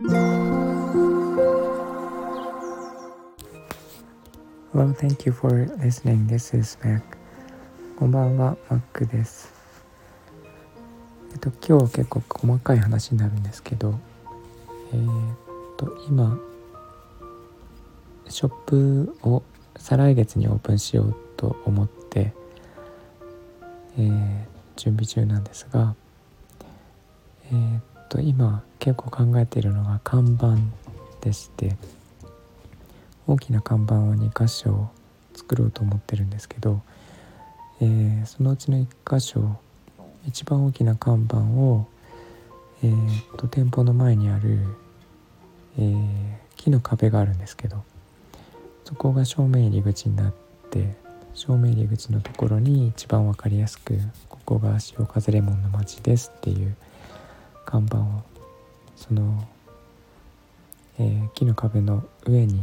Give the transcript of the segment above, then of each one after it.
Well, thank you for listening. This is Mac. こんばんは、Mac です。えっと、今日結構細かい話になるんですけど、えー、っと、今、ショップを再来月にオープンしようと思って、えー、準備中なんですが、えー、っと今結構考えているのが看板でして大きな看板を2箇所作ろうと思ってるんですけど、えー、そのうちの1箇所一番大きな看板を、えー、と店舗の前にある、えー、木の壁があるんですけどそこが正面入り口になって正面入り口のところに一番分かりやすくここが潮風レモンの街ですっていう看板をその、えー、木の壁の上に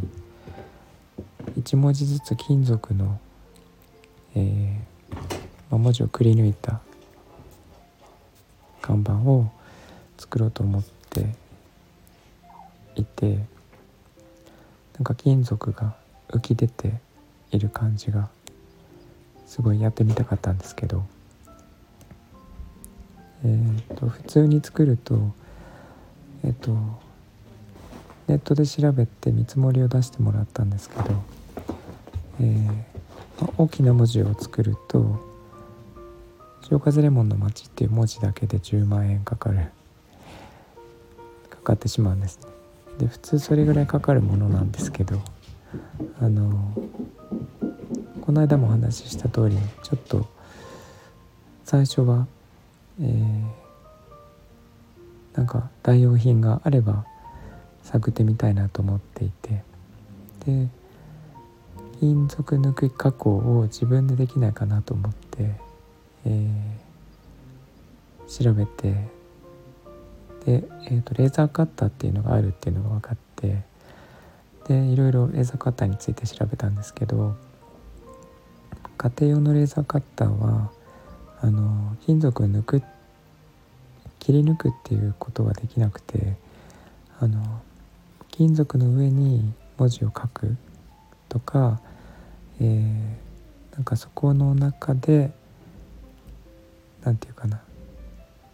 1文字ずつ金属の、えーま、文字をくり抜いた看板を作ろうと思っていてなんか金属が浮き出ている感じがすごいやってみたかったんですけど。えーと、普通に作るとえっ、ー、とネットで調べて見積もりを出してもらったんですけど、えー、大きな文字を作ると「潮風レモンの街」っていう文字だけで10万円かかるかかってしまうんですね。で普通それぐらいかかるものなんですけどあのこの間もお話しした通りちょっと最初はえー、なんか代用品があれば探ってみたいなと思っていて。で金属抜き加工を自分でできないかなと思って、えー、調べて。で、えーと、レーザーカッターっていうのがあるっていうのが分かってでいろいろレーザーカッターについて調べたんですけど家庭用のレーザーカッターはあの金属を抜く切り抜くっていうことはできなくてあの金属の上に文字を書くとか、えー、なんかそこの中で何て言うかな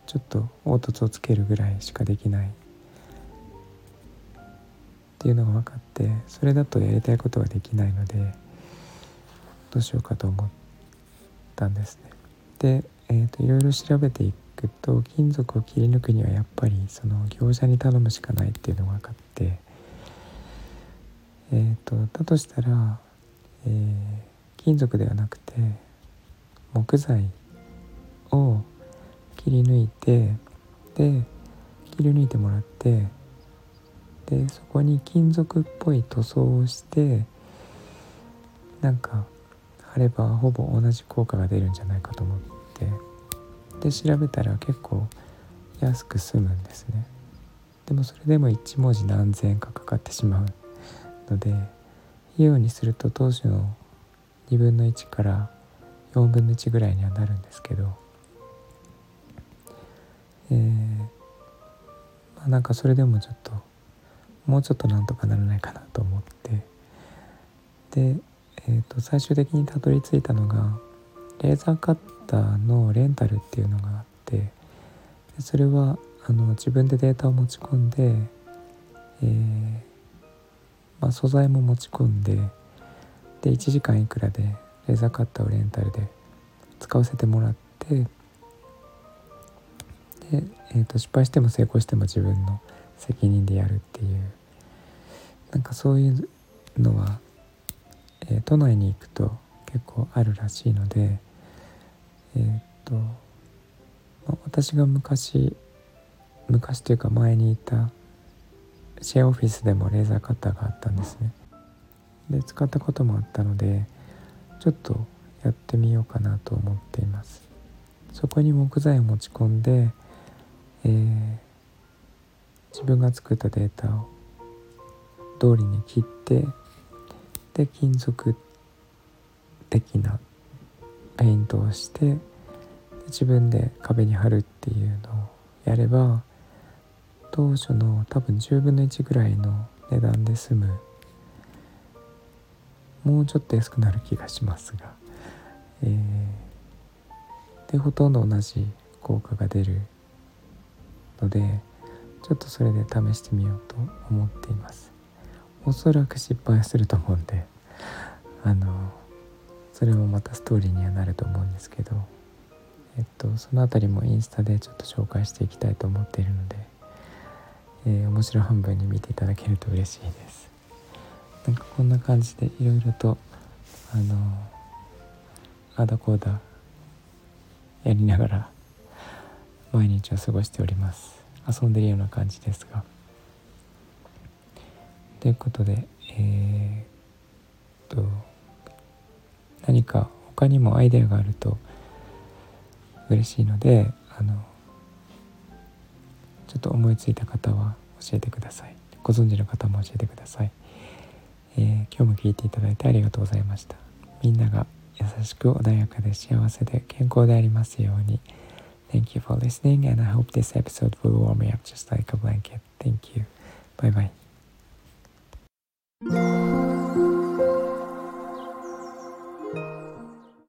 ちょっと凹凸をつけるぐらいしかできないっていうのが分かってそれだとやりたいことができないのでどうしようかと思ったんですね。で、えーと、いろいろ調べていくと金属を切り抜くにはやっぱりその業者に頼むしかないっていうのが分かって、えーと、だとしたら、えー、金属ではなくて木材を切り抜いてで切り抜いてもらってでそこに金属っぽい塗装をしてなんか貼ればほぼ同じ効果が出るんじゃないかと思って。で調べたら結構安く済むんですね。でもそれでも1文字何千円かかかってしまうので費用にすると当初の2分の1から4分の1ぐらいにはなるんですけどえー、まあなんかそれでもちょっともうちょっとなんとかならないかなと思って。でえーと、最終的にたどり着いたのがレーザーカッターのレンタルっていうのがあってでそれはあの自分でデータを持ち込んで、えー、まあ、素材も持ち込んでで1時間いくらでレーザーカッターをレンタルで使わせてもらってで、えーと失敗しても成功しても自分の責任でやるっていうなんかそういうのはえー、都内に行くと結構あるらしいのでえー、っと、私が昔昔というか前にいたシェアオフィスでもレーザーカッターがあったんですね。で使ったこともあったのでちょっとやってみようかなと思っています。そこに木材を持ち込んで、えー、自分が作ったデータを通りに切ってで金属的なペイントをして自分で壁に貼るっていうのをやれば当初の多分10分の1ぐらいの値段で済む。もうちょっと安くなる気がしますが、えー、でほとんど同じ効果が出るのでちょっとそれで試してみようと思っています。おそらく失敗すると思うんであのそれもまたストーリーにはなると思うんですけどえっとその辺りもインスタでちょっと紹介していきたいと思っているので、えー、面白半分に見ていただけると嬉しいです。なんかこんな感じでいろいろとあのあだこうだやりながら毎日を過ごしております。遊んでるような感じですが。ということでえー、っと何か他にもアイデアがあると嬉しいのであのちょっと思いついた方は教えてくださいご存知の方も教えてください、えー、今日も聞いていただいてありがとうございましたみんなが優しく穏やかで幸せで健康でありますように Thank you for listening and I hope this episode will warm me up just like a blanket. Thank you. Bye bye.